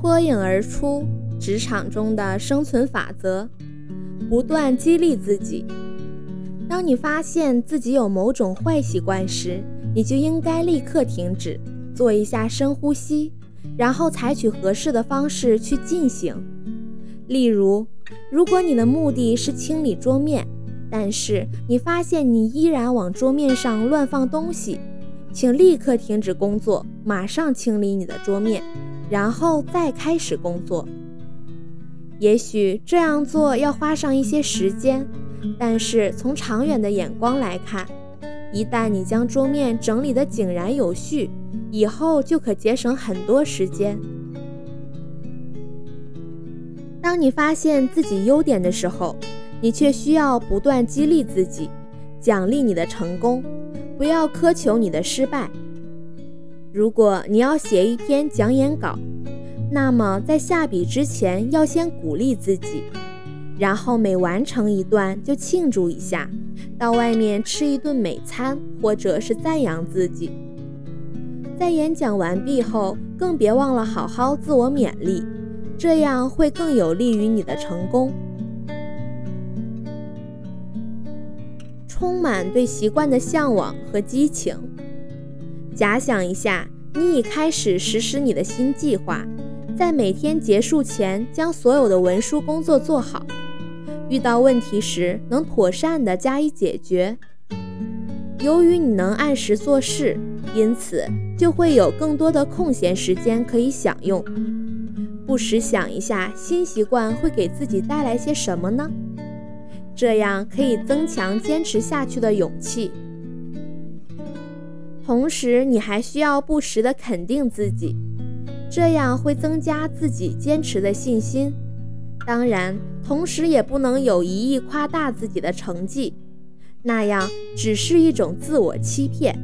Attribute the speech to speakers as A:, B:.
A: 脱颖而出职场中的生存法则：不断激励自己。当你发现自己有某种坏习惯时，你就应该立刻停止，做一下深呼吸，然后采取合适的方式去进行。例如，如果你的目的是清理桌面，但是你发现你依然往桌面上乱放东西，请立刻停止工作，马上清理你的桌面，然后再开始工作。也许这样做要花上一些时间，但是从长远的眼光来看，一旦你将桌面整理得井然有序，以后就可节省很多时间。当你发现自己优点的时候，你却需要不断激励自己，奖励你的成功，不要苛求你的失败。如果你要写一篇讲演稿，那么在下笔之前要先鼓励自己，然后每完成一段就庆祝一下，到外面吃一顿美餐，或者是赞扬自己。在演讲完毕后，更别忘了好好自我勉励，这样会更有利于你的成功。充满对习惯的向往和激情。假想一下，你已开始实施你的新计划，在每天结束前将所有的文书工作做好，遇到问题时能妥善地加以解决。由于你能按时做事，因此就会有更多的空闲时间可以享用。不时想一下，新习惯会给自己带来些什么呢？这样可以增强坚持下去的勇气，同时你还需要不时的肯定自己，这样会增加自己坚持的信心。当然，同时也不能有一意夸大自己的成绩，那样只是一种自我欺骗。